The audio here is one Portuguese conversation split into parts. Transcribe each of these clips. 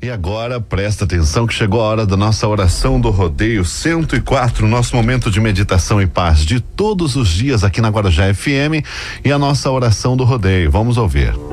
E agora presta atenção que chegou a hora da nossa oração do rodeio 104, nosso momento de meditação e paz de todos os dias aqui na Guarujá FM e a nossa oração do rodeio. Vamos ouvir.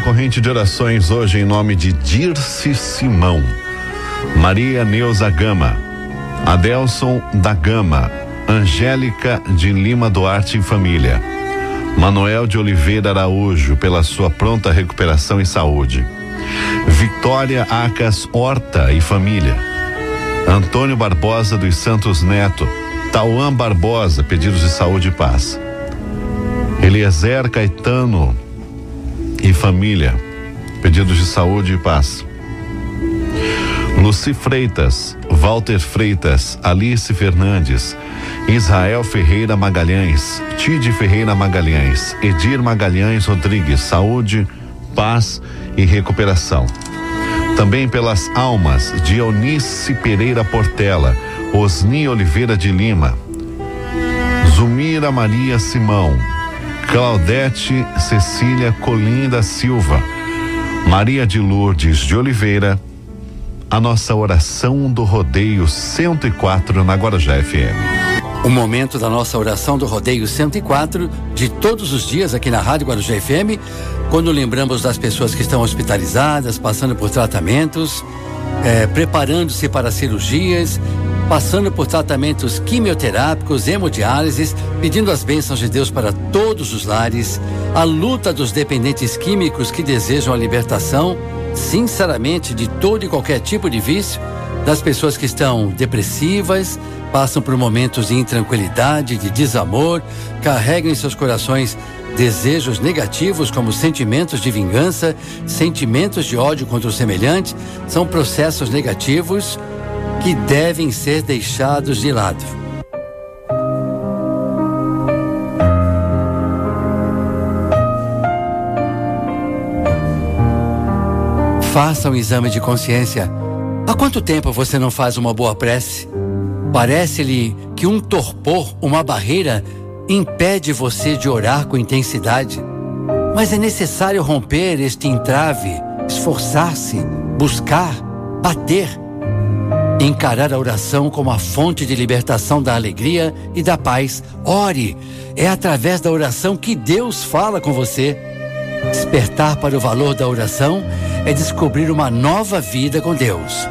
Corrente de orações hoje em nome de Dirce Simão, Maria Neuza Gama, Adelson da Gama, Angélica de Lima Duarte e família, Manuel de Oliveira Araújo pela sua pronta recuperação e saúde, Vitória Acas Horta e família, Antônio Barbosa dos Santos Neto, Tauan Barbosa, pedidos de saúde e paz. Eliezer Caetano e família, pedidos de saúde e paz. Luci Freitas, Walter Freitas, Alice Fernandes, Israel Ferreira Magalhães, Tide Ferreira Magalhães, Edir Magalhães Rodrigues, saúde, paz e recuperação. Também pelas almas de Eunice Pereira Portela, Osni Oliveira de Lima, Zumira Maria Simão, Claudete Cecília Colinda Silva, Maria de Lourdes de Oliveira, a nossa oração do rodeio 104 na Guarujá FM. O momento da nossa oração do rodeio 104 de todos os dias aqui na Rádio Guarujá FM, quando lembramos das pessoas que estão hospitalizadas, passando por tratamentos, é, preparando-se para cirurgias, passando por tratamentos quimioterápicos, hemodiálises, pedindo as bênçãos de Deus para todos os lares, a luta dos dependentes químicos que desejam a libertação, sinceramente, de todo e qualquer tipo de vício, das pessoas que estão depressivas, passam por momentos de intranquilidade, de desamor, carregam em seus corações desejos negativos como sentimentos de vingança, sentimentos de ódio contra o semelhante, são processos negativos que devem ser deixados de lado. Faça um exame de consciência. Há quanto tempo você não faz uma boa prece? Parece-lhe que um torpor, uma barreira, impede você de orar com intensidade. Mas é necessário romper este entrave, esforçar-se, buscar, bater Encarar a oração como a fonte de libertação da alegria e da paz. Ore. É através da oração que Deus fala com você. Despertar para o valor da oração é descobrir uma nova vida com Deus.